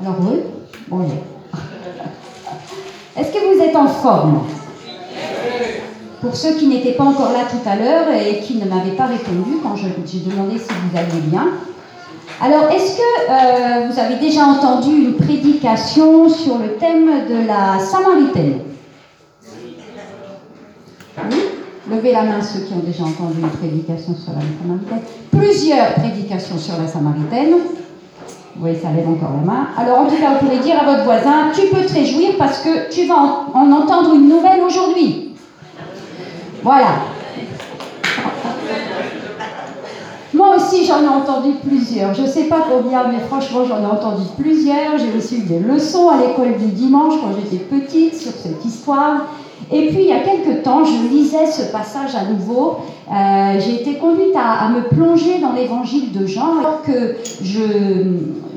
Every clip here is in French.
Alors oui Bonjour. Est-ce que vous êtes en forme Pour ceux qui n'étaient pas encore là tout à l'heure et qui ne m'avaient pas répondu quand j'ai demandé si vous alliez bien. Alors, est-ce que euh, vous avez déjà entendu une prédication sur le thème de la Samaritaine? Oui Levez la main ceux qui ont déjà entendu une prédication sur la Samaritaine. Plusieurs prédications sur la Samaritaine. Oui, ça lève encore la main. Alors, en tout cas, vous pouvez dire à votre voisin, tu peux te réjouir parce que tu vas en, entendre une nouvelle aujourd'hui. Voilà. Moi aussi, j'en ai entendu plusieurs. Je ne sais pas combien, mais franchement, j'en ai entendu plusieurs. J'ai reçu des leçons à l'école du dimanche quand j'étais petite sur cette histoire. Et puis, il y a quelque temps, je lisais ce passage à nouveau. Euh, j'ai été conduite à, me plonger dans l'évangile de Jean. Alors que je,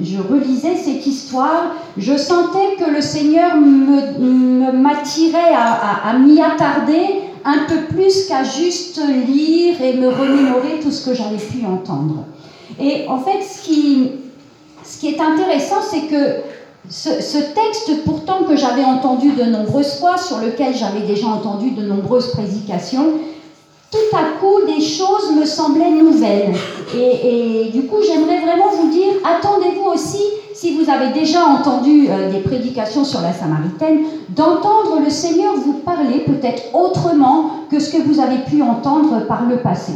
je, relisais cette histoire, je sentais que le Seigneur m'attirait à, à, m'y attarder un peu plus qu'à juste lire et me remémorer tout ce que j'avais pu entendre. Et en fait, ce qui, ce qui est intéressant, c'est que ce, texte, pourtant que j'avais entendu de nombreuses fois, sur lequel j'avais déjà entendu de nombreuses prédications, tout à coup, des choses me semblaient nouvelles. Et, du coup, j'aimerais vraiment vous dire, attendez-vous aussi, si vous avez déjà entendu euh, des prédications sur la Samaritaine, d'entendre le Seigneur vous parler peut-être autrement que ce que vous avez pu entendre par le passé.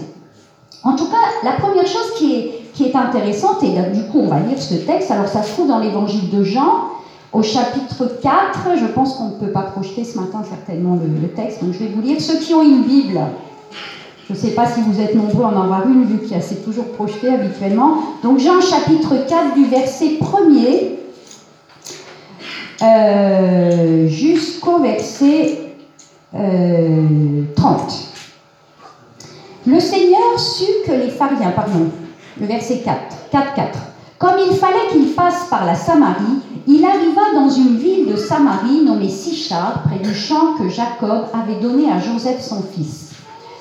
En tout cas, la première chose qui est, qui est intéressante, et du coup on va lire ce texte, alors ça se trouve dans l'évangile de Jean, au chapitre 4, je pense qu'on ne peut pas projeter ce matin certainement le, texte, donc je vais vous lire. Ceux qui ont une Bible, je ne sais pas si vous êtes nombreux à en avoir une, vu qu'il c'est toujours projeté habituellement. Donc Jean chapitre 4 du verset 1er euh, jusqu'au verset 30. Euh, le Seigneur sut que les pharisiens, pardon, le verset 4, 4, 4. Comme il fallait qu'il passe par la Samarie, il arriva dans une ville de Samarie nommée Sichar, près du champ que Jacob avait donné à Joseph son fils.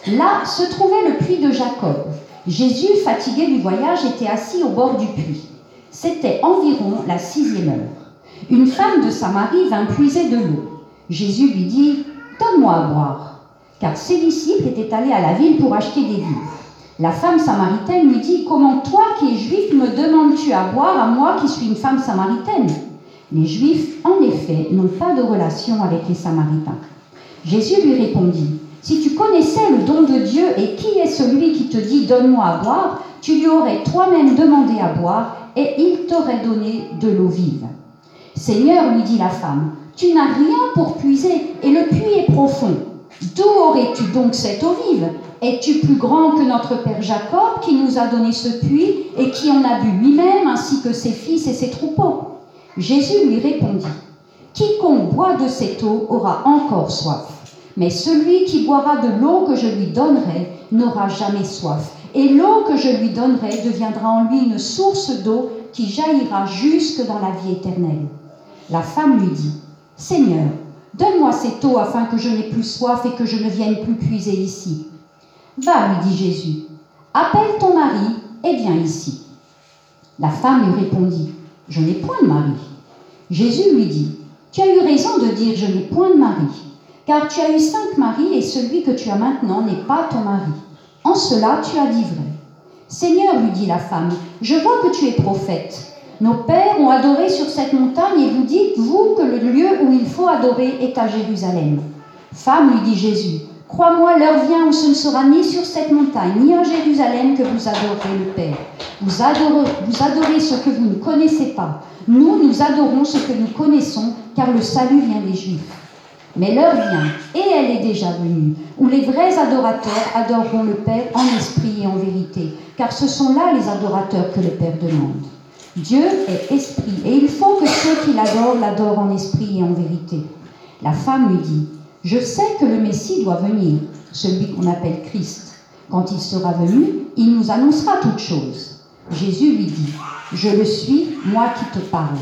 Là se trouvait le puits de Jacob. Jésus, fatigué du voyage, était assis au bord du puits. C'était environ la sixième heure. Une femme de Samarie vint puiser de l'eau. Jésus lui dit Donne-moi à boire, car ses disciples étaient allés à la ville pour acheter des vivres. La femme samaritaine lui dit, Comment toi qui es juif me demandes-tu à boire à moi qui suis une femme samaritaine? Les juifs, en effet, n'ont pas de relation avec les samaritains. Jésus lui répondit, Si tu connaissais le don de Dieu et qui est celui qui te dit Donne-moi à boire, tu lui aurais toi-même demandé à boire et il t'aurait donné de l'eau vive. Seigneur, lui dit la femme, tu n'as rien pour puiser et le puits est profond. D'où aurais-tu donc cette eau vive? Es-tu plus grand que notre père Jacob qui nous a donné ce puits et qui en a bu lui-même ainsi que ses fils et ses troupeaux? Jésus lui répondit, Quiconque boit de cette eau aura encore soif, mais celui qui boira de l'eau que je lui donnerai n'aura jamais soif, et l'eau que je lui donnerai deviendra en lui une source d'eau qui jaillira jusque dans la vie éternelle. La femme lui dit, Seigneur, Donne-moi cette eau afin que je n'ai plus soif et que je ne vienne plus puiser ici. Va, lui dit Jésus, appelle ton mari et viens ici. La femme lui répondit, Je n'ai point de mari. Jésus lui dit, Tu as eu raison de dire, Je n'ai point de mari, car tu as eu cinq maris et celui que tu as maintenant n'est pas ton mari. En cela tu as dit vrai. Seigneur, lui dit la femme, je vois que tu es prophète. Nos pères ont adoré sur cette montagne et vous dites, vous, que le lieu où il faut adorer est à Jérusalem. Femme, lui dit Jésus, crois-moi, l'heure vient où ce ne sera ni sur cette montagne, ni à Jérusalem que vous adorerez le Père. Vous adorez, vous adorez ce que vous ne connaissez pas. Nous, nous adorons ce que nous connaissons, car le salut vient des Juifs. Mais l'heure vient, et elle est déjà venue, où les vrais adorateurs adoreront le Père en esprit et en vérité, car ce sont là les adorateurs que le Père demande. Dieu est esprit et il faut que ceux qui l'adorent l'adorent en esprit et en vérité. La femme lui dit, je sais que le Messie doit venir, celui qu'on appelle Christ. Quand il sera venu, il nous annoncera toutes choses. Jésus lui dit, je le suis, moi qui te parle.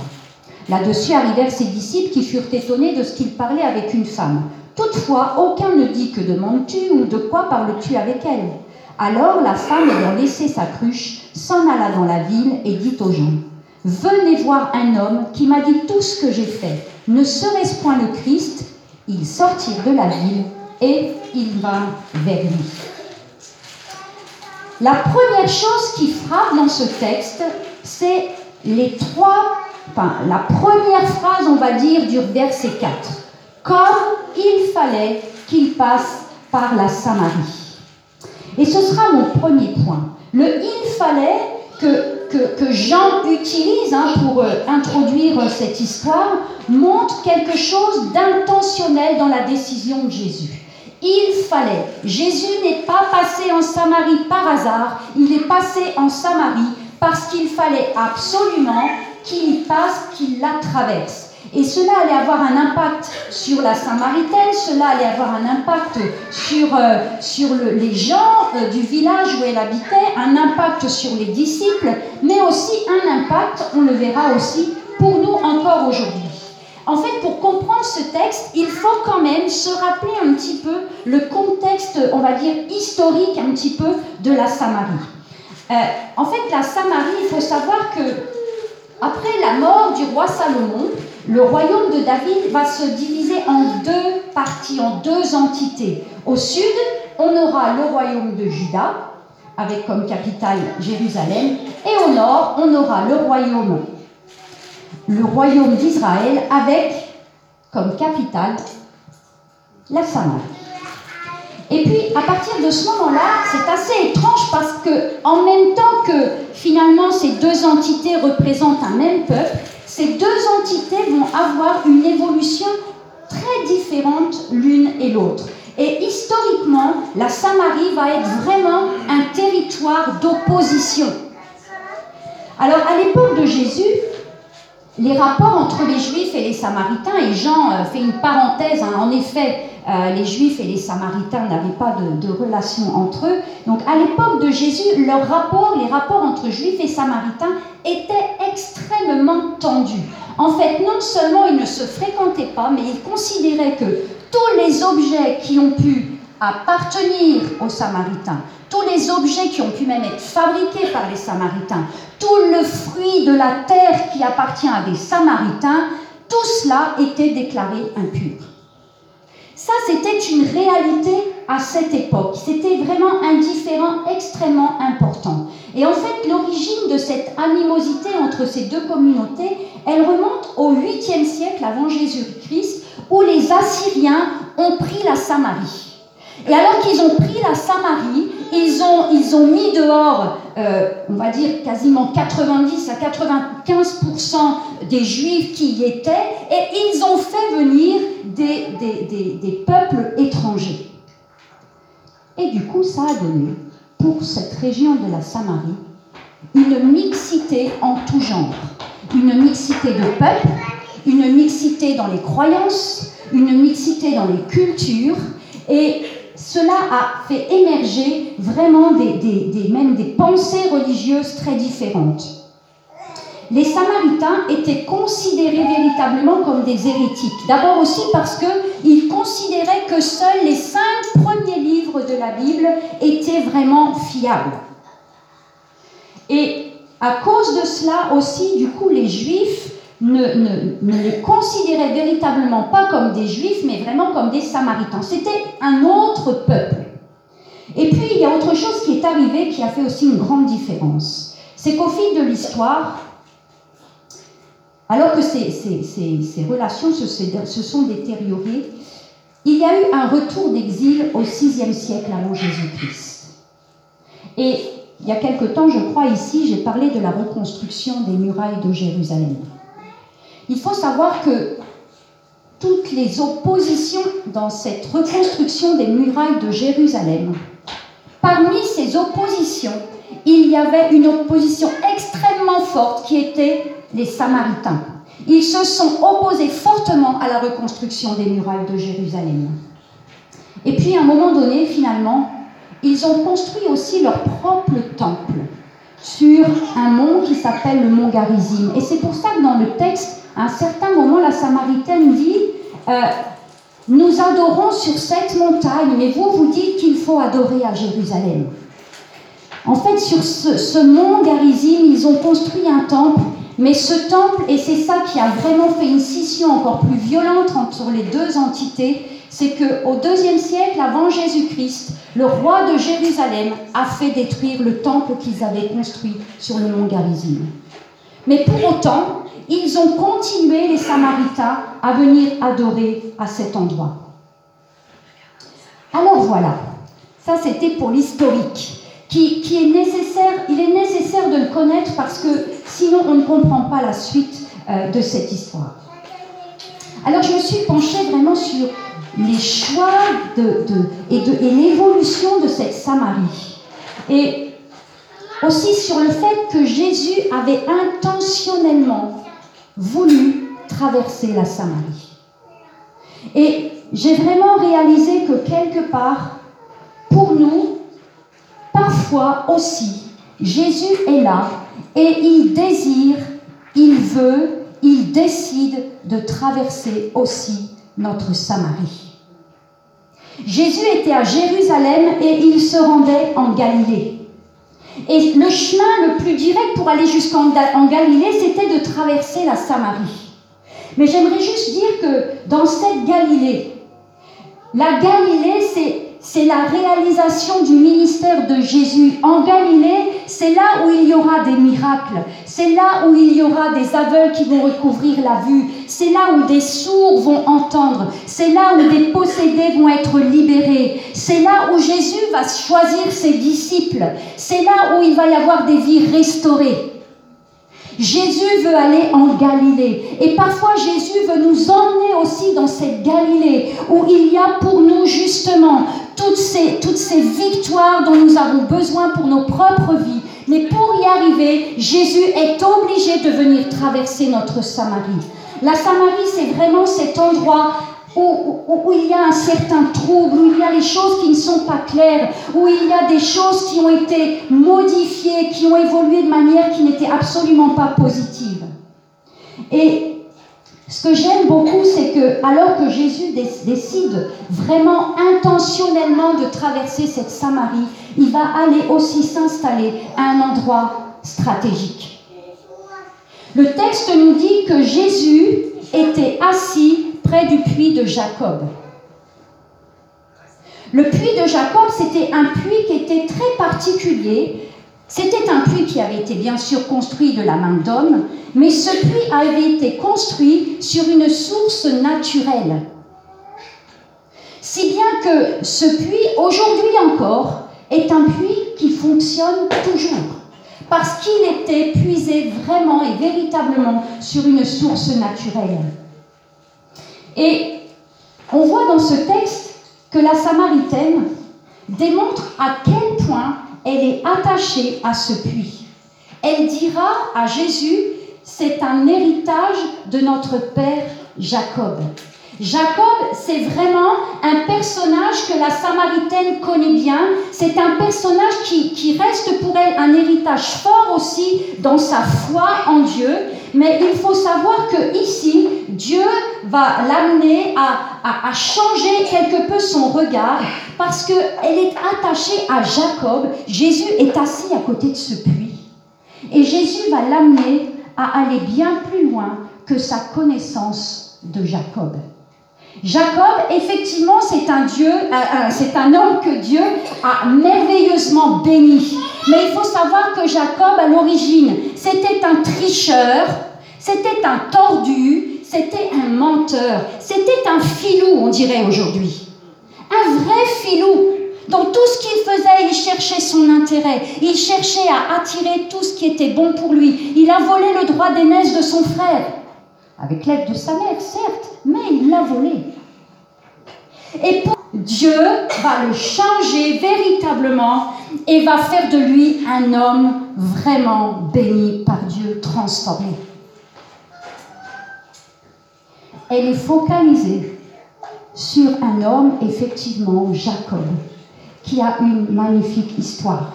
Là-dessus arrivèrent ses disciples qui furent étonnés de ce qu'il parlait avec une femme. Toutefois, aucun ne dit que demandes-tu ou de quoi parles-tu avec elle? Alors la femme, ayant laissé sa cruche, s'en alla dans la ville et dit aux gens Venez voir un homme qui m'a dit tout ce que j'ai fait. Ne serait-ce point le Christ Ils sortirent de la ville et ils vinrent vers lui. La première chose qui frappe dans ce texte, c'est les trois, enfin la première phrase, on va dire, du verset 4. Comme il fallait qu'il passe par la Samarie. Et ce sera mon premier point. Le il fallait que, que, Jean utilise hein, pour euh, introduire euh, cette histoire montre quelque chose d'intentionnel dans la décision de Jésus. Il fallait. Jésus n'est pas passé en Samarie par hasard, il est passé en Samarie parce qu'il fallait absolument qu'il y passe, qu'il la traverse. Et cela allait avoir un impact sur la Samaritaine, cela allait avoir un impact sur, euh, sur les gens euh, du village où elle habitait, un impact sur les disciples, mais aussi un impact, on le verra aussi, pour nous encore aujourd'hui. En fait, pour comprendre ce texte, il faut quand même se rappeler un petit peu le contexte, on va dire, historique un petit peu de la Samarie. Euh, en fait, la Samarie, il faut savoir que après la mort du roi Salomon, le royaume de David va se diviser en deux parties, en deux entités. Au sud, on aura le royaume de Juda, avec comme capitale Jérusalem, et au nord, on aura le royaume, d'Israël, avec comme capitale la Samarie. Et puis, à partir de ce moment-là, c'est assez étrange parce que, en même temps que finalement ces deux entités représentent un même peuple, ces deux entités vont avoir une évolution très différente l'une et l'autre. Et historiquement, la Samarie va être vraiment un territoire d'opposition. Alors, à l'époque de Jésus, les rapports entre les Juifs et les Samaritains, et Jean euh, fait une parenthèse, hein, en effet, euh, les Juifs et les Samaritains n'avaient pas de, de, relation entre eux. Donc à l'époque de Jésus, les rapports entre Juifs et Samaritains étaient extrêmement tendus. En fait, non seulement ils ne se fréquentaient pas, mais ils considéraient que tous les objets qui ont pu appartenir aux Samaritains, tous les objets qui ont pu même être fabriqués par les Samaritains, tout le fruit de la terre qui appartient à des Samaritains, tout cela était déclaré impur. Ça, c'était une réalité à cette époque. C'était vraiment un différent extrêmement important. Et en fait, l'origine de cette animosité entre ces deux communautés, elle remonte au 8e siècle avant Jésus-Christ, où les Assyriens ont pris la Samarie. Et alors qu'ils ont pris la Samarie, ils ont, mis dehors, euh, on va dire quasiment 90 à 95% des Juifs qui y étaient, et ils ont fait venir des, des, des, peuples étrangers. Et du coup, ça a donné, pour cette région de la Samarie, une mixité en tout genre. Une mixité de peuples, une mixité dans les croyances, une mixité dans les cultures, et cela a fait émerger vraiment des, même des pensées religieuses très différentes. Les Samaritains étaient considérés véritablement comme des hérétiques. D'abord aussi parce qu'ils considéraient que seuls les cinq premiers livres de la Bible étaient vraiment fiables. Et à cause de cela aussi, du coup, les Juifs ne, les considérait véritablement pas comme des juifs, mais vraiment comme des samaritains. C'était un autre peuple. Et puis, il y a autre chose qui est arrivé qui a fait aussi une grande différence. C'est qu'au fil de l'histoire, alors que ces, ces, relations se, se, sont détériorées, il y a eu un retour d'exil au VIe siècle avant Jésus-Christ. Et il y a quelque temps, je crois ici, j'ai parlé de la reconstruction des murailles de Jérusalem. Il faut savoir que toutes les oppositions dans cette reconstruction des murailles de Jérusalem, parmi ces oppositions, il y avait une opposition extrêmement forte qui était les Samaritains. Ils se sont opposés fortement à la reconstruction des murailles de Jérusalem. Et puis à un moment donné, finalement, ils ont construit aussi leur propre temple sur un mont qui s'appelle le mont Garizim. Et c'est pour ça que dans le texte, à un certain moment, la Samaritaine dit euh, Nous adorons sur cette montagne, mais vous, vous dites qu'il faut adorer à Jérusalem. En fait, sur ce, mont Garizim, ils ont construit un temple Mais ce temple, et c'est ça qui a vraiment fait une scission encore plus violente entre les deux entités, c'est qu'au deuxième siècle avant Jésus-Christ, le roi de Jérusalem a fait détruire le temple qu'ils avaient construit sur le mont Garizim. Mais pour autant, ils ont continué, les Samaritains, à venir adorer à cet endroit. Alors voilà, ça c'était pour l'historique, qui, qui, est nécessaire, il est nécessaire de le connaître parce que sinon on ne comprend pas la suite euh, de cette histoire. Alors je me suis penchée vraiment sur les choix de, et, et l'évolution de cette Samarie. Et aussi sur le fait que Jésus avait intentionnellement voulu traverser la Samarie. Et j'ai vraiment réalisé que quelque part, pour nous, parfois aussi, Jésus est là et il désire, il veut, il décide de traverser aussi notre Samarie. Jésus était à Jérusalem et il se rendait en Galilée. Et le chemin le plus direct pour aller jusqu'en Galilée, c'était de traverser la Samarie. Mais j'aimerais juste dire que dans cette Galilée, la Galilée, c'est c'est la réalisation du ministère de Jésus. En Galilée, c'est là où il y aura des miracles. C'est là où il y aura des aveugles qui vont recouvrir la vue. C'est là où des sourds vont entendre. C'est là où des possédés vont être libérés. C'est là où Jésus va choisir ses disciples. C'est là où il va y avoir des vies restaurées. Jésus veut aller en Galilée. Et parfois, Jésus veut nous emmener aussi dans cette Galilée où il y a pour nous justement toutes ces, victoires dont nous avons besoin pour nos propres vies. Mais pour y arriver, Jésus est obligé de venir traverser notre Samarie. La Samarie, c'est vraiment cet endroit où, il y a un certain trouble, où il y a les choses qui ne sont pas claires, où il y a des choses qui ont été modifiées, qui ont évolué de manière qui n'était absolument pas positive. Et ce que j'aime beaucoup, c'est que alors que Jésus décide vraiment intentionnellement de traverser cette Samarie, il va aller aussi s'installer à un endroit stratégique. Le texte nous dit que Jésus était assis du puits de Jacob. Le puits de Jacob, c'était un puits qui était très particulier. C'était un puits qui avait été bien sûr construit de la main d'homme, mais ce puits avait été construit sur une source naturelle. Si bien que ce puits, aujourd'hui encore, est un puits qui fonctionne toujours, parce qu'il était puisé vraiment et véritablement sur une source naturelle. Et on voit dans ce texte que la Samaritaine démontre à quel point elle est attachée à ce puits. Elle dira à Jésus, c'est un héritage de notre père Jacob. Jacob, c'est vraiment un personnage que la Samaritaine connaît bien. C'est un personnage qui, qui, reste pour elle un héritage fort aussi dans sa foi en Dieu. Mais il faut savoir que ici, Dieu va l'amener à, à, changer quelque peu son regard parce qu'elle est attachée à Jacob. Jésus est assis à côté de ce puits. Et Jésus va l'amener à aller bien plus loin que sa connaissance de Jacob. Jacob, effectivement, c'est un Dieu, c'est un homme que Dieu a merveilleusement béni. Mais il faut savoir que Jacob, à l'origine, c'était un tricheur, c'était un tordu, c'était un menteur, c'était un filou, on dirait aujourd'hui. Un vrai filou. Dans tout ce qu'il faisait, il cherchait son intérêt. Il cherchait à attirer tout ce qui était bon pour lui. Il a volé le droit d'aînesse de son frère. Avec l'aide de sa mère, certes, mais il l'a volé. Et pour Dieu va le changer véritablement et va faire de lui un homme vraiment béni par Dieu, transformé. Elle est focalisée sur un homme, effectivement, Jacob, qui a une magnifique histoire.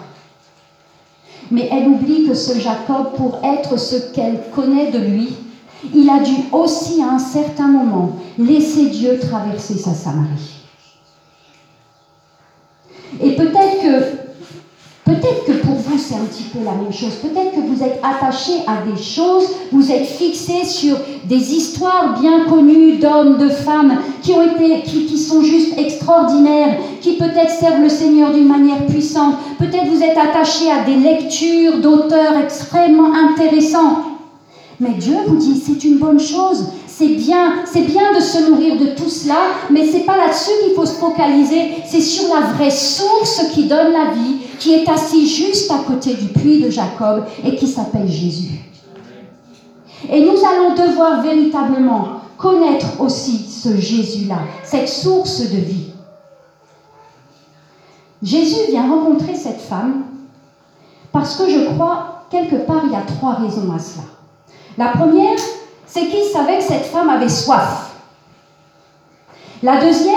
Mais elle oublie que ce Jacob, pour être ce qu'elle connaît de lui, il a dû aussi à un certain moment laisser Dieu traverser sa Samarie. Et peut-être que, peut-être que pour vous c'est un petit peu la même chose. Peut-être que vous êtes attaché à des choses, vous êtes fixé sur des histoires bien connues d'hommes, de femmes qui ont été, qui, qui sont juste extraordinaires, qui peut-être servent le Seigneur d'une manière puissante. Peut-être vous êtes attaché à des lectures d'auteurs extrêmement intéressants. Mais Dieu vous dit, c'est une bonne chose, c'est bien, c'est bien de se nourrir de tout cela, mais c'est pas là-dessus qu'il faut se focaliser, c'est sur la vraie source qui donne la vie, qui est assis juste à côté du puits de Jacob et qui s'appelle Jésus. Et nous allons devoir véritablement connaître aussi ce Jésus-là, cette source de vie. Jésus vient rencontrer cette femme parce que je crois, quelque part, il y a trois raisons à cela. La première, c'est qu'il savait que cette femme avait soif. La deuxième,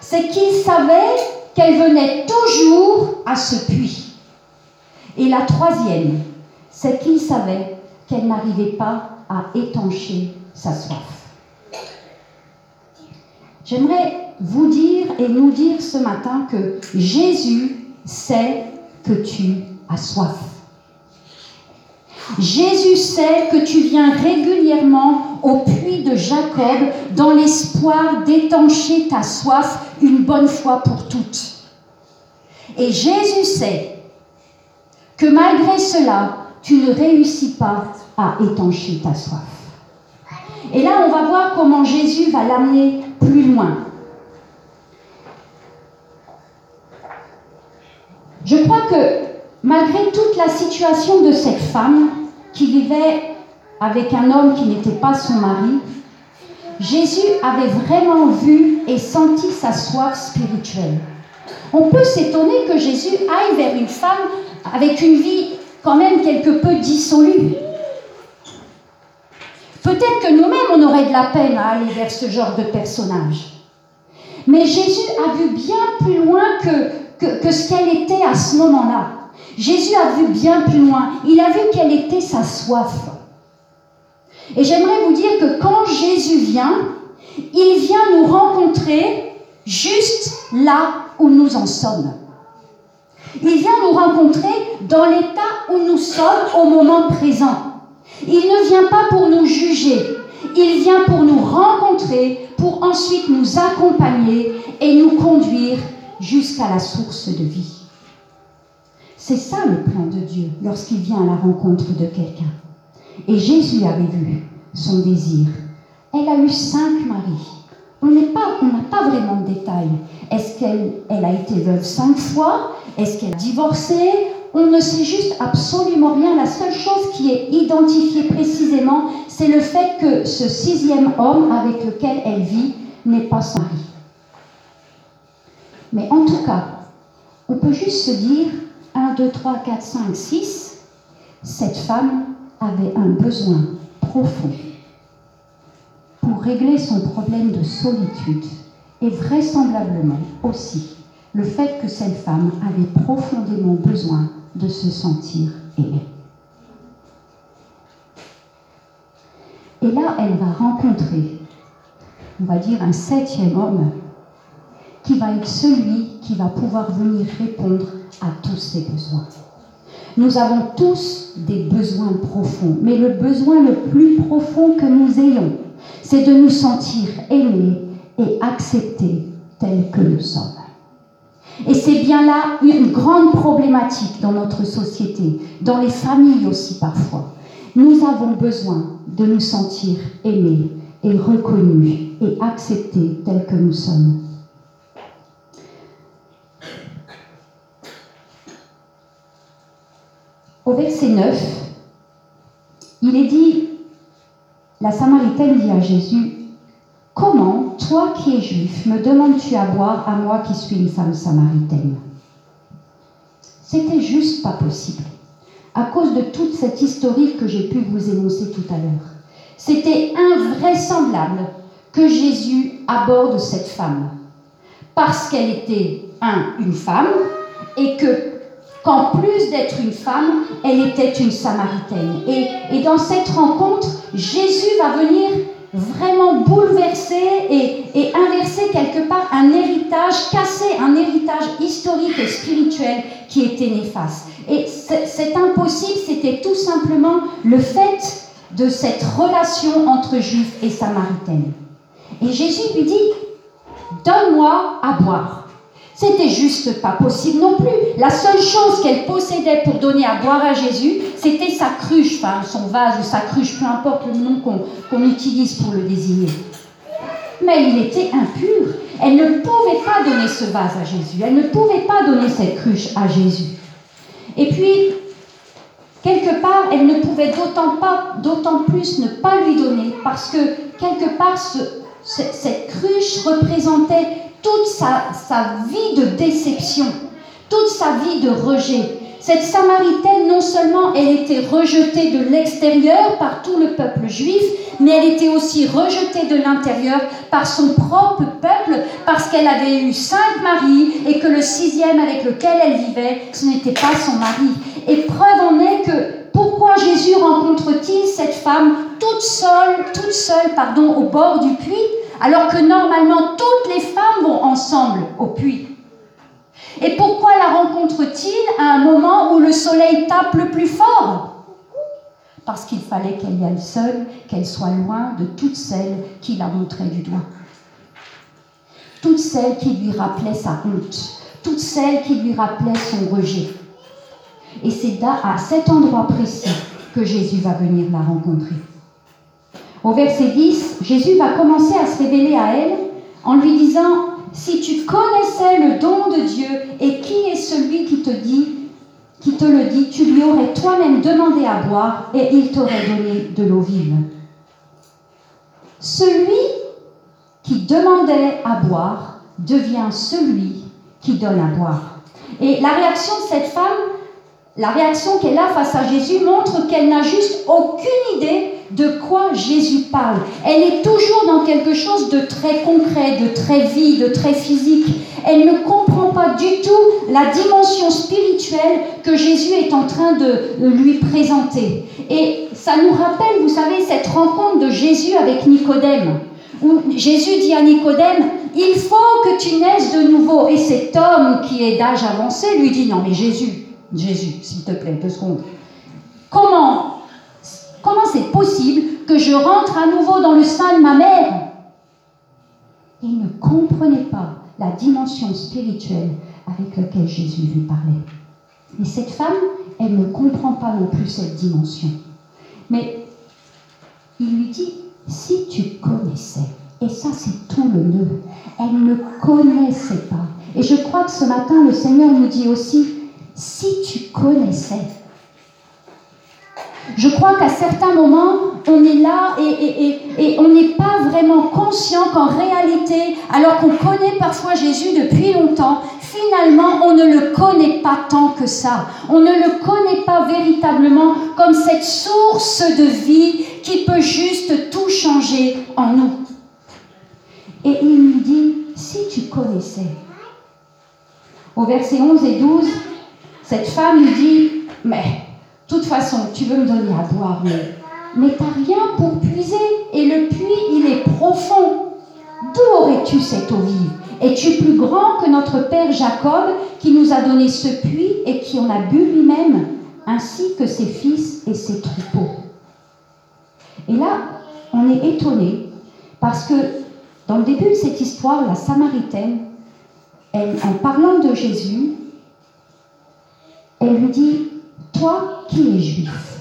c'est qu'il savait qu'elle venait toujours à ce puits. Et la troisième, c'est qu'il savait qu'elle n'arrivait pas à étancher sa soif. J'aimerais vous dire et nous dire ce matin que Jésus sait que tu as soif. Jésus sait que tu viens régulièrement au puits de Jacob dans l'espoir d'étancher ta soif une bonne fois pour toutes. Et Jésus sait que malgré cela, tu ne réussis pas à étancher ta soif. Et là, on va voir comment Jésus va l'amener plus loin. Je crois que malgré toute la situation de cette femme qui vivait avec un homme qui n'était pas son mari, Jésus avait vraiment vu et senti sa soif spirituelle. On peut s'étonner que Jésus aille vers une femme avec une vie quand même quelque peu dissolue. Peut-être que nous-mêmes, on aurait de la peine à aller vers ce genre de personnage. Mais Jésus a vu bien plus loin que, que, ce qu'elle était à ce moment-là. Jésus a vu bien plus loin. Il a vu quelle était sa soif. Et j'aimerais vous dire que quand Jésus vient, il vient nous rencontrer juste là où nous en sommes. Il vient nous rencontrer dans l'état où nous sommes au moment présent. Il ne vient pas pour nous juger, il vient pour nous rencontrer, pour ensuite nous accompagner et nous conduire jusqu'à la source de vie. C'est ça le plan de Dieu lorsqu'il vient à la rencontre de quelqu'un. Et Jésus avait vu son désir. Elle a eu cinq maris. On n'a pas, vraiment de détails. Est-ce qu'elle elle a été veuve cinq fois? Est-ce qu'elle a divorcé? On ne sait juste absolument rien. La seule chose qui est identifiée précisément, c'est le fait que ce sixième homme avec lequel elle vit n'est pas son mari. Mais en tout cas, on peut juste se dire, 1, 2, 3, 4, 5, 6, cette femme avait un besoin profond pour régler son problème de solitude et vraisemblablement aussi le fait que cette femme avait profondément besoin de se sentir aimée. Et là, elle va rencontrer, on va dire, un septième homme qui va être celui qui va pouvoir venir répondre à tous ses besoins. Nous avons tous des besoins profonds, mais le besoin le plus profond que nous ayons, c'est de nous sentir aimés et acceptés tels que nous sommes. Et c'est bien là une grande problématique dans notre société, dans les familles aussi parfois. Nous avons besoin de nous sentir aimés et reconnus et acceptés tels que nous sommes. Au verset 9, il est dit, la Samaritaine dit à Jésus, Comment, toi qui es juif, me demandes-tu à boire à moi qui suis une femme samaritaine? C'était juste pas possible, à cause de toute cette historique que j'ai pu vous énoncer tout à l'heure. C'était invraisemblable que Jésus aborde cette femme, parce qu'elle était, un, une femme, et que qu'en plus d'être une femme, elle était une samaritaine. Et, et, dans cette rencontre, Jésus va venir vraiment bouleverser et, et, inverser quelque part un héritage, casser un héritage historique et spirituel qui était néfaste. Et cet impossible, c'était tout simplement le fait de cette relation entre juifs et samaritaines. Et Jésus lui dit, donne-moi à boire. C'était juste pas possible non plus. La seule chose qu'elle possédait pour donner à boire à Jésus, c'était sa cruche, enfin son vase ou sa cruche, peu importe le nom qu'on utilise pour le désigner. Mais il était impur. Elle ne pouvait pas donner ce vase à Jésus. Elle ne pouvait pas donner cette cruche à Jésus. Et puis, quelque part, elle ne pouvait d'autant plus ne pas lui donner, parce que quelque part, cette cruche représentait toute sa, vie de déception, toute sa vie de rejet. Cette Samaritaine, non seulement elle était rejetée de l'extérieur par tout le peuple juif, mais elle était aussi rejetée de l'intérieur par son propre peuple, parce qu'elle avait eu cinq maris et que le sixième avec lequel elle vivait, ce n'était pas son mari. Et preuve en est que pourquoi Jésus rencontre-t-il cette femme toute seule, toute seule, pardon, au bord du puits, alors que normalement toutes les femmes vont ensemble au puits Et pourquoi la rencontre-t-il à un moment où le soleil tape le plus fort? Parce qu'il fallait qu'elle y aille seule, qu'elle soit loin de toutes celles qui la montraient du doigt. Toutes celles qui lui rappelaient sa honte, toutes celles qui lui rappelaient son rejet. Et c'est à cet endroit précis que Jésus va venir la rencontrer. Au verset 10, Jésus va commencer à se révéler à elle en lui disant, si tu connaissais le don de Dieu et qui est celui qui te dit, qui te le dit, tu lui aurais toi-même demandé à boire et il t'aurait donné de l'eau vive. Celui qui demandait à boire devient celui qui donne à boire. Et la réaction de cette femme, la réaction qu'elle a face à Jésus montre qu'elle n'a juste aucune idée de quoi Jésus parle. Elle est toujours dans quelque chose de très concret, de très vie, de très physique. Elle ne comprend pas du tout la dimension spirituelle que Jésus est en train de lui présenter. Et ça nous rappelle, vous savez, cette rencontre de Jésus avec Nicodème, où Jésus dit à Nicodème, il faut que tu naisses de nouveau. Et cet homme qui est d'âge avancé lui dit, non mais Jésus, Jésus, s'il te plaît, deux secondes. Comment c'est possible que je rentre à nouveau dans le sein de ma mère Il ne comprenait pas la dimension spirituelle avec laquelle Jésus lui parlait. Et cette femme, elle ne comprend pas non plus cette dimension. Mais il lui dit, si tu connaissais, et ça c'est tout le nœud, elle ne connaissait pas. Et je crois que ce matin, le Seigneur nous dit aussi, si tu connaissais, je crois qu'à certains moments, on est là et, on n'est pas vraiment conscient qu'en réalité, alors qu'on connaît parfois Jésus depuis longtemps, finalement, on ne le connaît pas tant que ça. On ne le connaît pas véritablement comme cette source de vie qui peut juste tout changer en nous. Et il nous dit, si tu connaissais. Au verset 11 et 12, cette femme lui dit, mais toute façon, tu veux me donner à boire, mais, mais t'as rien pour puiser. Et le puits, il est profond. D'où aurais-tu cette eau vive? Es-tu plus grand que notre père Jacob qui nous a donné ce puits et qui en a bu lui-même, ainsi que ses fils et ses troupeaux? Et là, on est étonné parce que dans le début de cette histoire, la Samaritaine, en parlant de Jésus, elle lui dit toi qui es juif.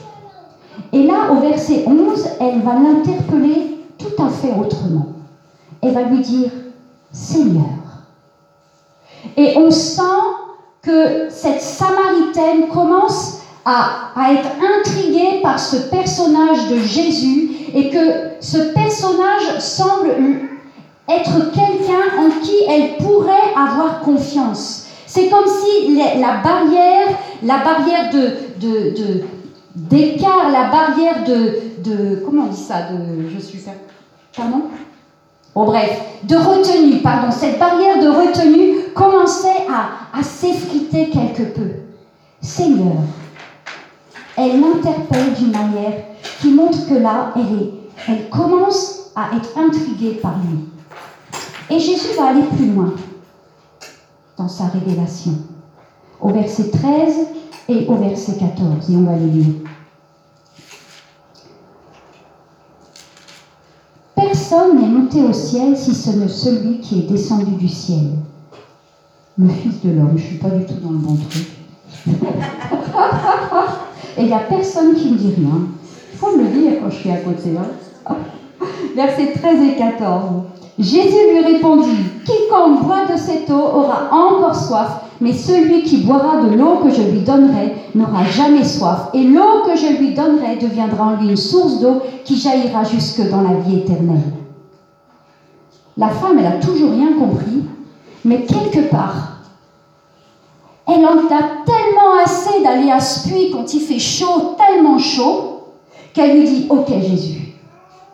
Et là, au verset 11, elle va l'interpeller tout à fait autrement. Elle va lui dire, Seigneur. Et on sent que cette Samaritaine commence à, à, être intriguée par ce personnage de Jésus et que ce personnage semble être quelqu'un en qui elle pourrait avoir confiance. C'est comme si la barrière, la barrière de, d'écart, la barrière de, de, comment on dit ça, de, je suis pardon? Bon bref, de retenue, pardon, cette barrière de retenue commençait à, à s'effriter quelque peu. Seigneur, elle l'interpelle d'une manière qui montre que là, elle, est, elle commence à être intriguée par lui. Et Jésus va aller plus loin dans sa révélation. Au verset 13 et au verset 14. Et on va les lire. Personne n'est monté au ciel si ce n'est celui qui est descendu du ciel, le Fils de l'homme. Je ne suis pas du tout dans le bon truc. et il n'y a personne qui me dit rien. Il faut me le dire quand je suis à côté. Hein. Versets 13 et 14. Jésus lui répondit, Quiconque boit de cette eau aura encore soif, mais celui qui boira de l'eau que je lui donnerai n'aura jamais soif, et l'eau que je lui donnerai deviendra en lui une source d'eau qui jaillira jusque dans la vie éternelle. La femme, elle a toujours rien compris, mais quelque part, elle en a tellement assez d'aller à ce puits quand il fait chaud, tellement chaud, qu'elle lui dit, ok Jésus,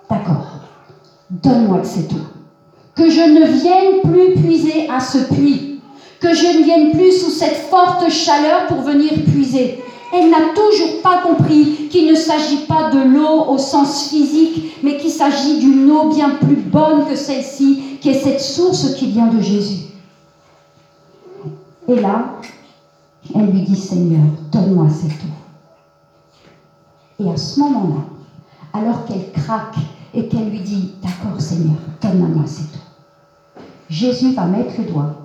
d'accord, donne-moi de cette eau. Que je ne vienne plus puiser à ce puits, que je ne vienne plus sous cette forte chaleur pour venir puiser. Elle n'a toujours pas compris qu'il ne s'agit pas de l'eau au sens physique, mais qu'il s'agit d'une eau bien plus bonne que celle-ci, qui est cette source qui vient de Jésus. Et là, elle lui dit, Seigneur, donne-moi cette eau. Et à ce moment-là, alors qu'elle craque et qu'elle lui dit, d'accord Seigneur, donne-moi cette eau, Jésus va mettre le doigt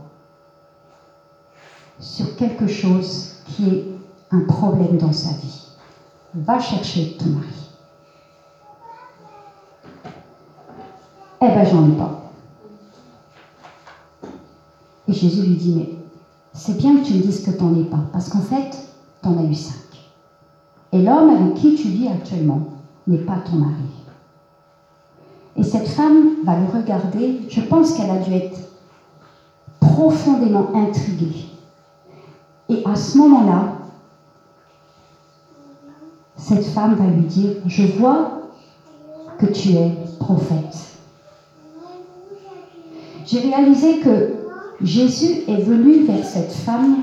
sur quelque chose qui est un problème dans sa vie. Va chercher ton mari. Eh ben, j'en ai pas. Et Jésus lui dit, mais c'est bien que tu me dises que tu n'en es pas, parce qu'en fait, tu en as eu cinq. Et l'homme avec qui tu vis actuellement n'est pas ton mari. Et cette femme va le regarder. Je pense qu'elle a dû être profondément intriguée. Et à ce moment-là, cette femme va lui dire, je vois que tu es prophète. J'ai réalisé que Jésus est venu vers cette femme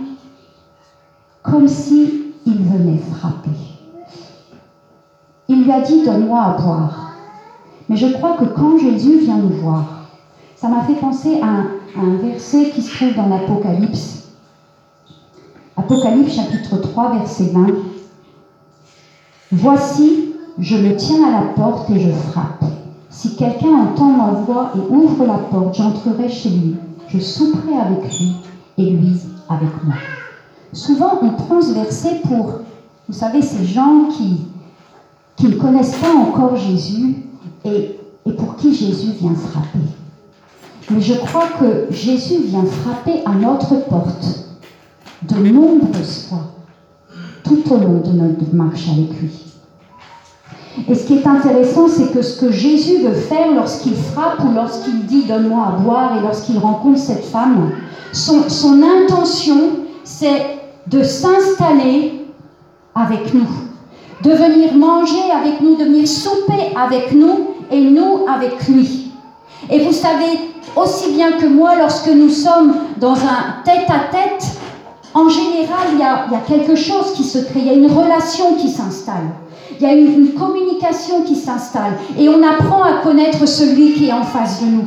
comme si venait frapper. Il lui a dit, donne-moi à boire. Mais je crois que quand Jésus vient nous voir, ça m'a fait penser à un, verset qui se trouve dans l'Apocalypse. Apocalypse chapitre 3, verset 20. Voici, je me tiens à la porte et je frappe. Si quelqu'un entend ma voix et ouvre la porte, j'entrerai chez lui. Je souperai avec lui et lui avec moi. Souvent, on prend ce verset pour, vous savez, ces gens qui, ne connaissent pas encore Jésus et, pour qui Jésus vient frapper. Mais je crois que Jésus vient frapper à notre porte de nombreuses fois tout au long de notre marche avec lui. Et ce qui est intéressant, c'est que ce que Jésus veut faire lorsqu'il frappe ou lorsqu'il dit donne-moi à boire et lorsqu'il rencontre cette femme, son, son intention, c'est de s'installer avec nous, de venir manger avec nous, de venir souper avec nous et nous avec lui. Et vous savez aussi bien que moi, lorsque nous sommes dans un tête-à-tête, en général, il y, a, quelque chose qui se crée, il y a une relation qui s'installe, il y a une, communication qui s'installe, et on apprend à connaître celui qui est en face de nous.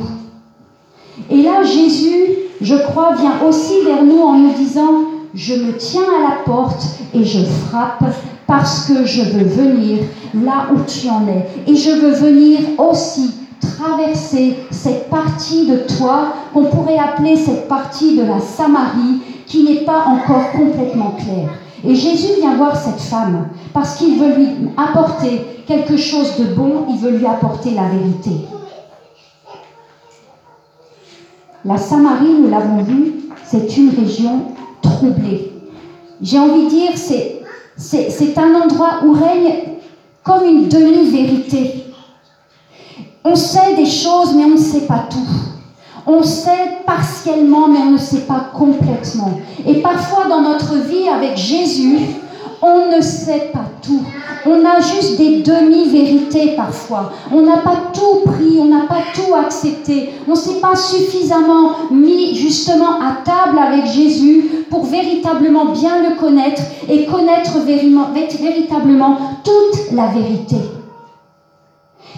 Et là, Jésus, je crois, vient aussi vers nous en nous disant, je me tiens à la porte et je frappe parce que je veux venir là où tu en es. Et je veux venir aussi traverser cette partie de toi qu'on pourrait appeler cette partie de la Samarie qui n'est pas encore complètement claire. Et Jésus vient voir cette femme parce qu'il veut lui apporter quelque chose de bon, il veut lui apporter la vérité. La Samarie, nous l'avons vu, c'est une région troublée. J'ai envie de dire, c'est c'est un endroit où règne comme une demi-vérité. On sait des choses, mais on ne sait pas tout. On sait partiellement, mais on ne sait pas complètement. Et parfois dans notre vie avec Jésus, on ne sait pas tout. On a juste des demi-vérités parfois. On n'a pas tout pris, on n'a pas tout accepté. On ne s'est pas suffisamment mis justement à table avec Jésus pour véritablement bien le connaître et connaître véritablement toute la vérité.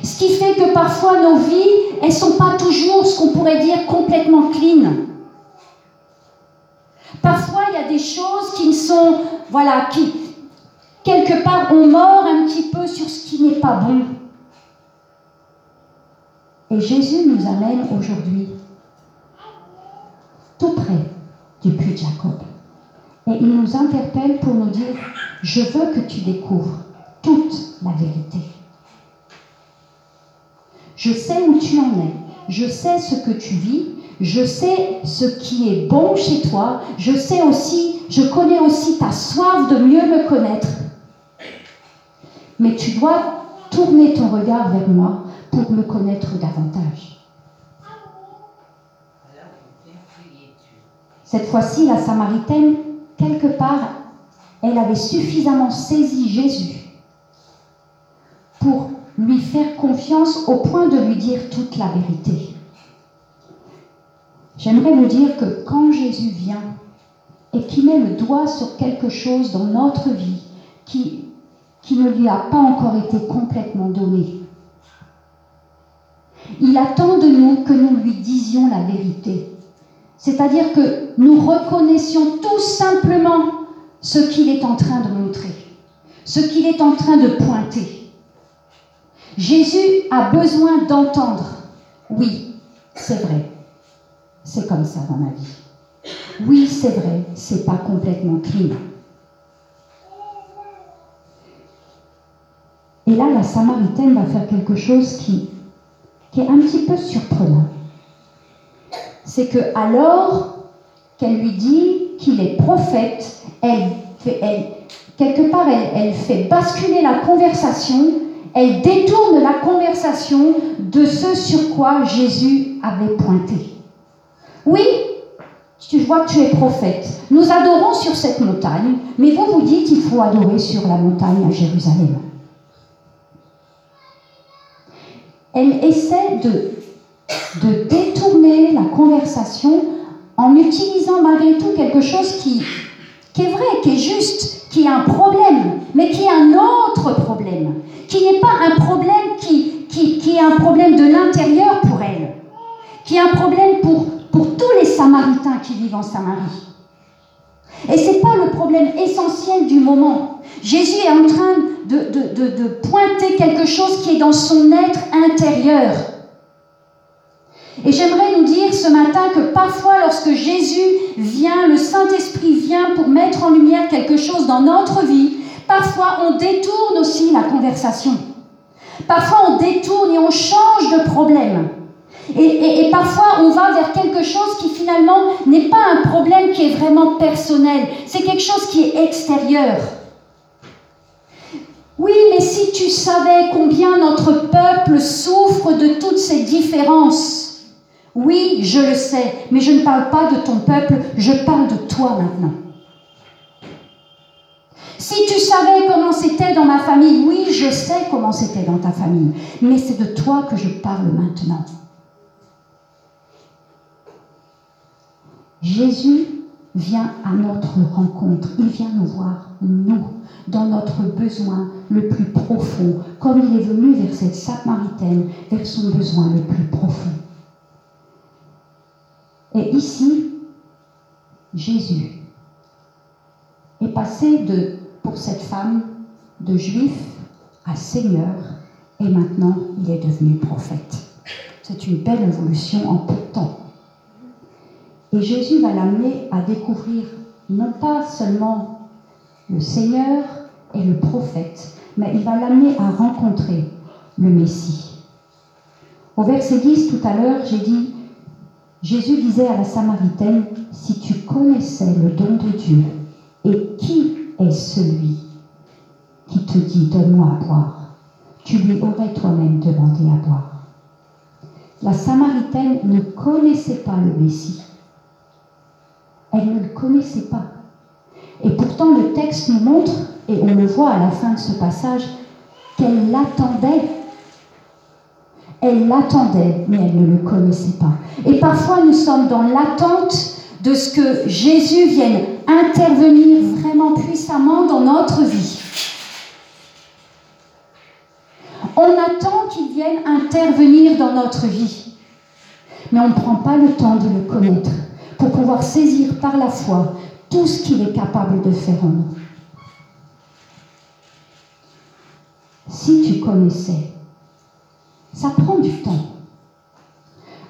Ce qui fait que parfois nos vies, elles ne sont pas toujours ce qu'on pourrait dire complètement clean. Parfois, il y a des choses qui ne sont, voilà, qui quelque part ont mort un petit peu sur ce qui n'est pas bon. Et Jésus nous amène aujourd'hui tout près du puits de Jacob. Et il nous interpelle pour nous dire, je veux que tu découvres toute la vérité. Je sais où tu en es, je sais ce que tu vis, je sais ce qui est bon chez toi, je sais aussi, je connais aussi ta soif de mieux me connaître. Mais tu dois tourner ton regard vers moi pour me connaître davantage. Cette fois-ci, la Samaritaine, quelque part, elle avait suffisamment saisi Jésus lui faire confiance au point de lui dire toute la vérité. J'aimerais vous dire que quand Jésus vient et qu'il met le doigt sur quelque chose dans notre vie qui, qui ne lui a pas encore été complètement donné, il attend de nous que nous lui disions la vérité. C'est-à-dire que nous reconnaissions tout simplement ce qu'il est en train de montrer, ce qu'il est en train de pointer. Jésus a besoin d'entendre, oui, c'est vrai, c'est comme ça dans ma vie. Oui, c'est vrai, c'est pas complètement clean. Et là, la Samaritaine va faire quelque chose qui, est un petit peu surprenant. C'est que alors qu'elle lui dit qu'il est prophète, quelque part, elle fait basculer la conversation, elle détourne la conversation de ce sur quoi Jésus avait pointé. Oui, je vois que tu es prophète. Nous adorons sur cette montagne, mais vous vous dites qu'il faut adorer sur la montagne à Jérusalem. Elle essaie de, de détourner la conversation en utilisant malgré tout quelque chose qui, qui est vrai, qui est juste, qui est un problème, mais qui est un autre problème, qui n'est pas un problème qui, qui, qui est un problème de l'intérieur pour elle, qui est un problème pour pour tous les Samaritains qui vivent en Samarie. Et ce n'est pas le problème essentiel du moment. Jésus est en train de, de, de, pointer quelque chose qui est dans son être intérieur. Et j'aimerais nous dire ce matin que parfois lorsque Jésus vient, le Saint-Esprit vient pour mettre en lumière quelque chose dans notre vie, parfois on détourne aussi la conversation. Parfois on détourne et on change de problème. Et, parfois, on va vers quelque chose qui finalement n'est pas un problème qui est vraiment personnel, c'est quelque chose qui est extérieur. Oui, mais si tu savais combien notre peuple souffre de toutes ces différences, oui, je le sais, mais je ne parle pas de ton peuple, je parle de toi maintenant. Si tu savais comment c'était dans ma famille, oui, je sais comment c'était dans ta famille, mais c'est de toi que je parle maintenant. Jésus vient à notre rencontre, il vient nous voir, nous, dans notre besoin le plus profond, comme il est venu vers cette Samaritaine, vers son besoin le plus profond. Et ici, Jésus est passé de, pour cette femme de juif à Seigneur, et maintenant il est devenu prophète. C'est une belle évolution en peu de temps. Et Jésus va l'amener à découvrir non pas seulement le Seigneur et le prophète, mais il va l'amener à rencontrer le Messie. Au verset 10 tout à l'heure, j'ai dit, Jésus disait à la Samaritaine, si tu connaissais le don de Dieu, et qui celui qui te dit, donne-moi à boire, tu lui aurais toi-même demandé à boire. La Samaritaine ne connaissait pas le Messie. Elle ne le connaissait pas. Et pourtant, le texte nous montre, et on le voit à la fin de ce passage, qu'elle l'attendait. Elle l'attendait, mais elle ne le connaissait pas. Et parfois, nous sommes dans l'attente de ce que Jésus vienne intervenir vraiment puissamment dans notre vie. On attend qu'il vienne intervenir dans notre vie, mais on ne prend pas le temps de le connaître pour pouvoir saisir par la foi tout ce qu'il est capable de faire en nous. Si tu connaissais, ça prend du temps.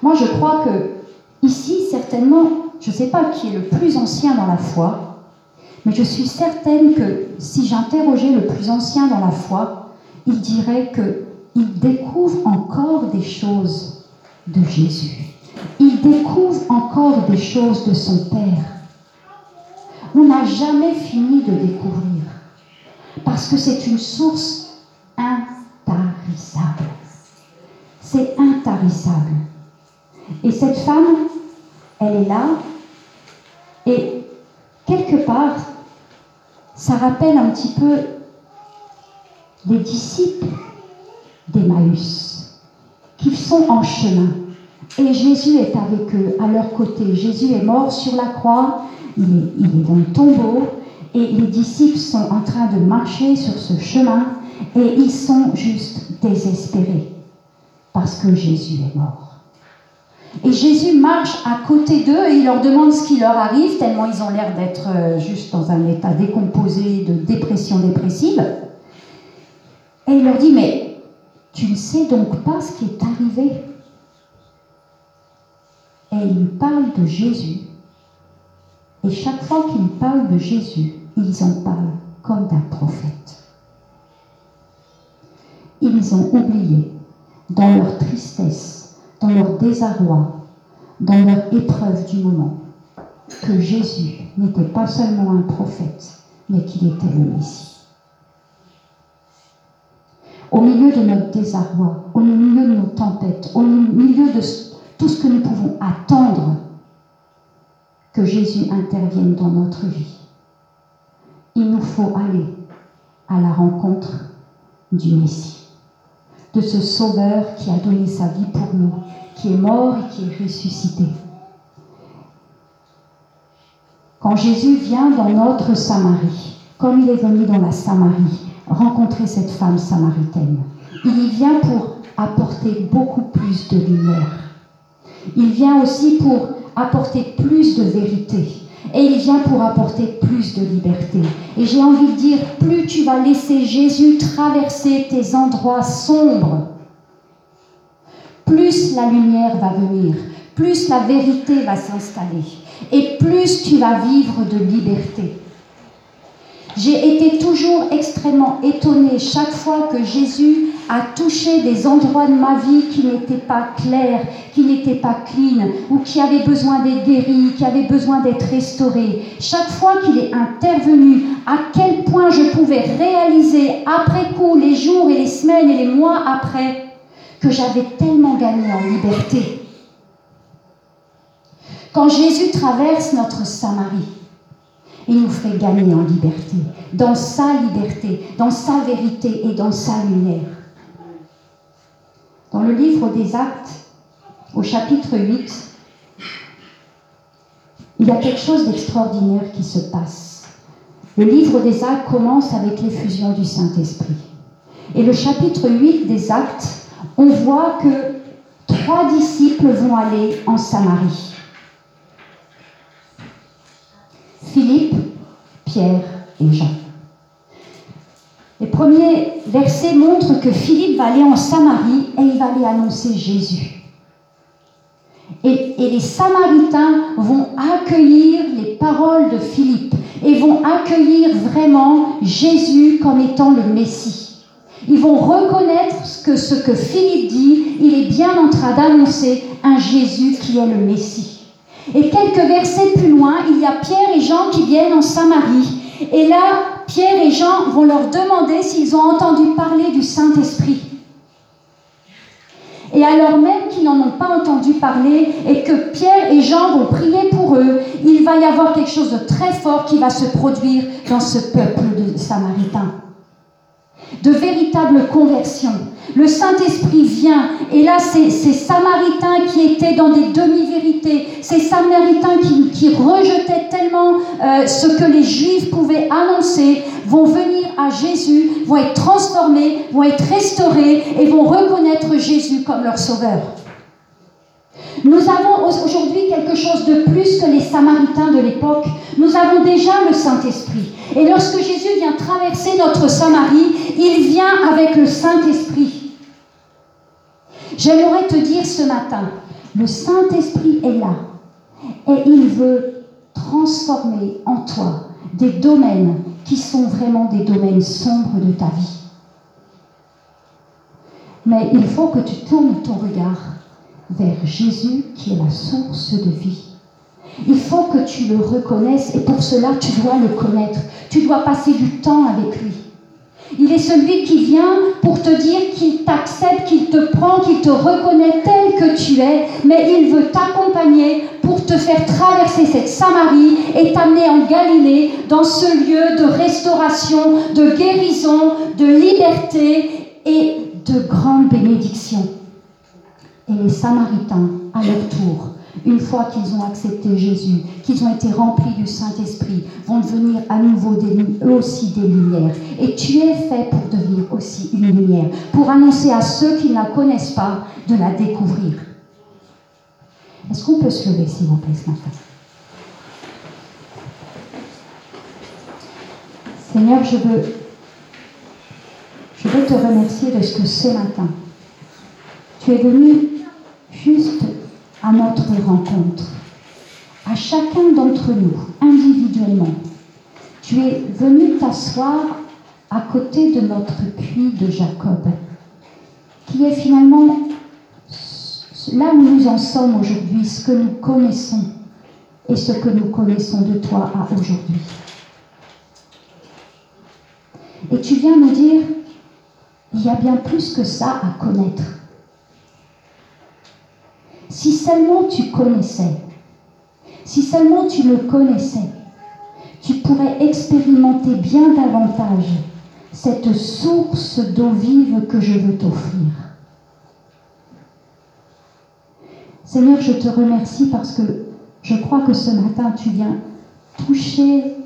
Moi, je crois que ici, certainement, je ne sais pas qui est le plus ancien dans la foi, mais je suis certaine que si j'interrogeais le plus ancien dans la foi, il dirait qu'il découvre encore des choses de Jésus. Il découvre encore des choses de son Père. On n'a jamais fini de découvrir, parce que c'est une source intarissable. C'est intarissable. Et cette femme, elle est là, et quelque part, ça rappelle un petit peu les disciples d'Emmaüs, qui sont en chemin. Et Jésus est avec eux, à leur côté. Jésus est mort sur la croix, il est, dans le tombeau, et les disciples sont en train de marcher sur ce chemin, et ils sont juste désespérés, parce que Jésus est mort. Et Jésus marche à côté d'eux et il leur demande ce qui leur arrive, tellement ils ont l'air d'être euh, juste dans un état décomposé de dépression dépressive. Et il leur dit, mais tu ne sais donc pas ce qui est arrivé Et il parle de Jésus. Et chaque fois qu'ils parlent de Jésus, ils en parlent comme d'un prophète. Ils ont oublié, dans leur tristesse, dans leur désarroi, dans leur épreuve du moment, que Jésus n'était pas seulement un prophète, mais qu'il était le Messie. Au milieu de notre désarroi, au milieu de nos tempêtes, au milieu de tout ce que nous pouvons attendre que Jésus intervienne dans notre vie, il nous faut aller à la rencontre du Messie de ce Sauveur qui a donné sa vie pour nous, qui est mort et qui est ressuscité. Quand Jésus vient dans notre Samarie, comme il est venu dans la Samarie, rencontrer cette femme samaritaine, il y vient pour apporter beaucoup plus de lumière. Il vient aussi pour apporter plus de vérité. Et il vient pour apporter plus de liberté. Et j'ai envie de dire, plus tu vas laisser Jésus traverser tes endroits sombres, plus la lumière va venir, plus la vérité va s'installer, et plus tu vas vivre de liberté. J'ai été toujours extrêmement étonnée chaque fois que Jésus a touché des endroits de ma vie qui n'étaient pas clairs, qui n'étaient pas clean, ou qui avaient besoin d'être guéris, qui avaient besoin d'être restaurés. Chaque fois qu'il est intervenu, à quel point je pouvais réaliser après coup, les jours et les semaines et les mois après, que j'avais tellement gagné en liberté. Quand Jésus traverse notre Samarie, il nous fait gagner en liberté, dans sa liberté, dans sa vérité et dans sa lumière. Dans le livre des Actes, au chapitre 8, il y a quelque chose d'extraordinaire qui se passe. Le livre des Actes commence avec l'effusion du Saint-Esprit. Et le chapitre 8 des Actes, on voit que trois disciples vont aller en Samarie. Philippe, Pierre et Jean. Les premiers versets montrent que Philippe va aller en Samarie et il va aller annoncer Jésus. Et, et, les Samaritains vont accueillir les paroles de Philippe et vont accueillir vraiment Jésus comme étant le Messie. Ils vont reconnaître que ce que Philippe dit, il est bien en train d'annoncer un Jésus qui est le Messie. Et quelques versets plus loin, il y a Pierre et Jean qui viennent en Samarie. Et là, Pierre et Jean vont leur demander s'ils ont entendu parler du Saint-Esprit. Et alors même qu'ils n'en ont pas entendu parler et que Pierre et Jean vont prier pour eux, il va y avoir quelque chose de très fort qui va se produire dans ce peuple de Samaritains. De véritables conversions, le Saint-Esprit vient, et là, ces, Samaritains qui étaient dans des demi-vérités, ces Samaritains qui, rejetaient tellement euh, ce que les Juifs pouvaient annoncer, vont venir à Jésus, vont être transformés, vont être restaurés et vont reconnaître Jésus comme leur sauveur. Nous avons aujourd'hui quelque chose de plus que les Samaritains de l'époque. Nous avons déjà le Saint-Esprit. Et lorsque Jésus vient traverser notre Samarie, il vient avec le Saint-Esprit. J'aimerais te dire ce matin, le Saint-Esprit est là et il veut transformer en toi des domaines qui sont vraiment des domaines sombres de ta vie. Mais il faut que tu tournes ton regard vers Jésus qui est la source de vie. Il faut que tu le reconnaisses et pour cela tu dois le connaître. Tu dois passer du temps avec lui. Il est celui qui vient pour te dire qu'il t'accepte, qu'il te prend, qu'il te reconnaît tel que tu es, mais il veut t'accompagner pour te faire traverser cette Samarie et t'amener en Galilée, dans ce lieu de restauration, de guérison, de liberté et de grande bénédiction. Et les Samaritains, à leur tour, une fois qu'ils ont accepté Jésus, qu'ils ont été remplis du Saint-Esprit, vont devenir à nouveau eux aussi des lumières. Et tu es fait pour devenir aussi une lumière, pour annoncer à ceux qui ne la connaissent pas de la découvrir. Est-ce qu'on peut se lever, s'il vous plaît, ce matin? Seigneur, je veux, je veux te remercier de ce que ce matin, tu es venu juste à notre rencontre, à chacun d'entre nous, individuellement. Tu es venu t'asseoir à côté de notre puits de Jacob, qui est finalement là où nous en sommes aujourd'hui, ce que nous connaissons et ce que nous connaissons de toi à aujourd'hui. Et tu viens nous dire, il y a bien plus que ça à connaître. Si seulement tu connaissais, si seulement tu me connaissais, tu pourrais expérimenter bien davantage cette source d'eau vive que je veux t'offrir. Seigneur, je te remercie parce que je crois que ce matin, tu viens toucher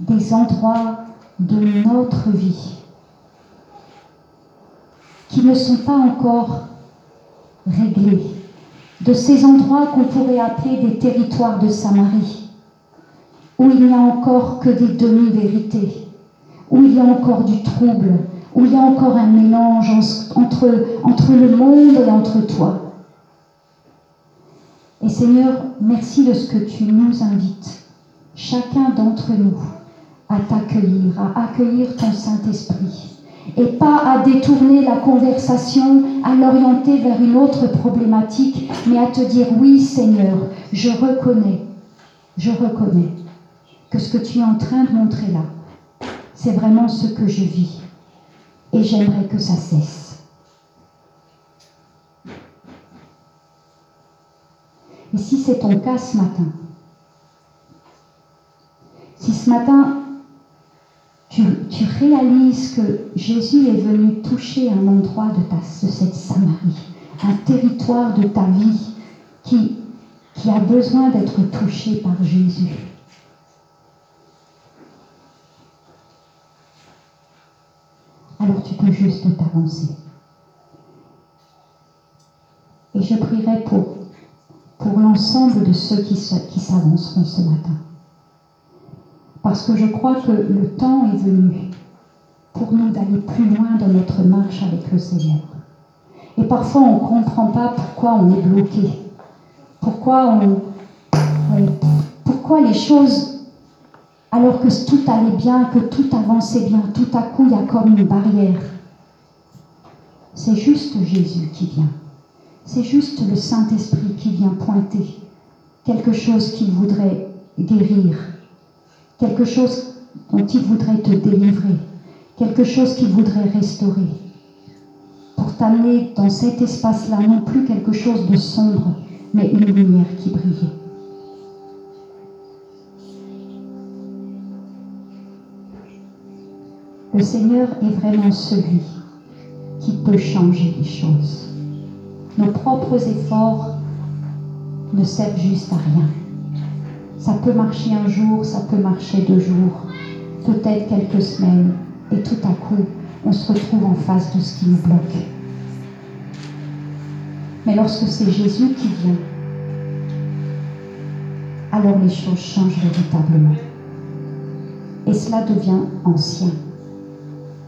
des endroits de notre vie qui ne sont pas encore réglés, de ces endroits qu'on pourrait appeler des territoires de Samarie, où il n'y a encore que des demi-vérités, où il y a encore du trouble, où il y a encore un mélange entre, le monde et entre toi. Et Seigneur, merci de ce que tu nous invites, chacun d'entre nous, à t'accueillir, à accueillir ton Saint-Esprit et pas à détourner la conversation, à l'orienter vers une autre problématique, mais à te dire oui Seigneur, je reconnais, je reconnais que ce que tu es en train de montrer là, c'est vraiment ce que je vis. Et j'aimerais que ça cesse. Et si c'est ton cas ce matin, si ce matin tu, réalises que Jésus est venu toucher un endroit de, ta, de cette Samarie, un territoire de ta vie qui, a besoin d'être touché par Jésus. Alors tu peux juste t'avancer. Et je prierai pour, l'ensemble de ceux qui s'avanceront ce matin. Parce que je crois que le temps est venu pour nous d'aller plus loin dans notre marche avec le Seigneur. Et parfois, on ne comprend pas pourquoi on est bloqué. Pourquoi, pourquoi les choses, alors que tout allait bien, que tout avançait bien, tout à coup, il y a comme une barrière. C'est juste Jésus qui vient. C'est juste le Saint-Esprit qui vient pointer quelque chose qu'il voudrait guérir, quelque chose dont il voudrait te délivrer, quelque chose qu'il voudrait restaurer, pour t'amener dans cet espace-là, non plus quelque chose de sombre, mais une lumière qui brille. Le Seigneur est vraiment celui qui peut changer les choses. Nos propres efforts ne servent juste à rien. Ça peut marcher un jour, ça peut marcher deux jours, peut-être quelques semaines, et tout à coup, on se retrouve en face de ce qui nous bloque. Mais lorsque c'est Jésus qui vient, alors les choses changent véritablement. et cela devient ancien.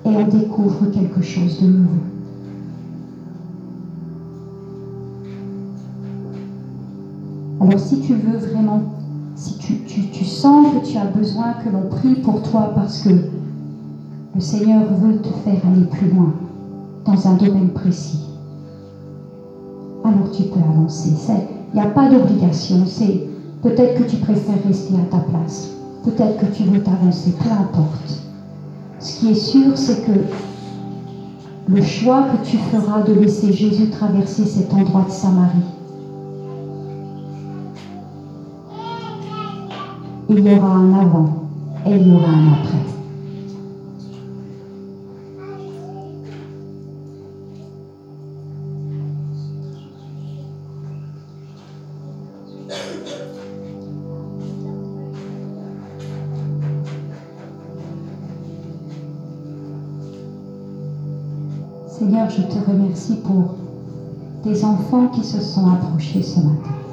Et on découvre quelque chose de nouveau. Alors si tu veux vraiment, si tu, sens que tu as besoin que l'on prie pour toi parce que le Seigneur veut te faire aller plus loin dans un domaine précis, alors tu peux avancer. Il n'y a pas d'obligation. C'est peut-être que tu préfères rester à ta place. Peut-être que tu veux t'avancer. Peu importe. Ce qui est sûr, c'est que le choix que tu feras de laisser Jésus traverser cet endroit de Samarie, il y aura un avant et il y aura un après. Seigneur, je te remercie pour tes enfants qui se sont approchés ce matin.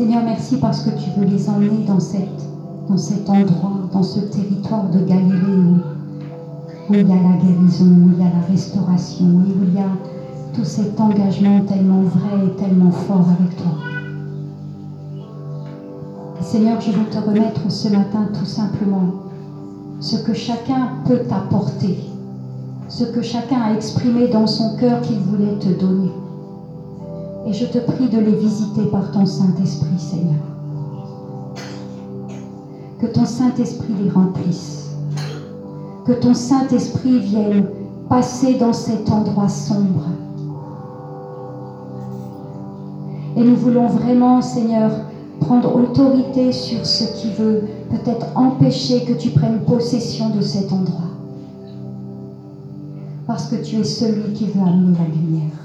Seigneur, merci parce que tu veux les emmener dans, cet endroit, dans ce territoire de Galilée où il y a la guérison, où il y a la restauration, où il y a tout cet engagement tellement vrai et tellement fort avec toi. Seigneur, je veux te remettre ce matin tout simplement ce que chacun peut t'apporter, ce que chacun a exprimé dans son cœur qu'il voulait te donner. Et je te prie de les visiter par ton Saint-Esprit, Seigneur. Que ton Saint-Esprit les remplisse. Que ton Saint-Esprit vienne passer dans cet endroit sombre. Et nous voulons vraiment, Seigneur, prendre autorité sur ce qui veut peut-être empêcher que tu prennes possession de cet endroit. Parce que tu es celui qui veut amener la lumière.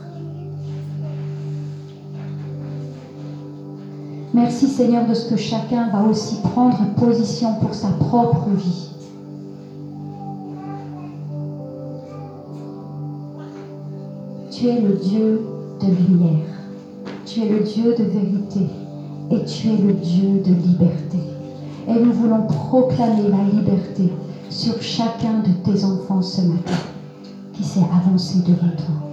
Merci Seigneur de ce que chacun va aussi prendre position pour sa propre vie. Tu es le Dieu de lumière. Tu es le Dieu de vérité et tu es le Dieu de liberté. Et nous voulons proclamer la liberté sur chacun de tes enfants ce matin qui s'est avancé devant toi.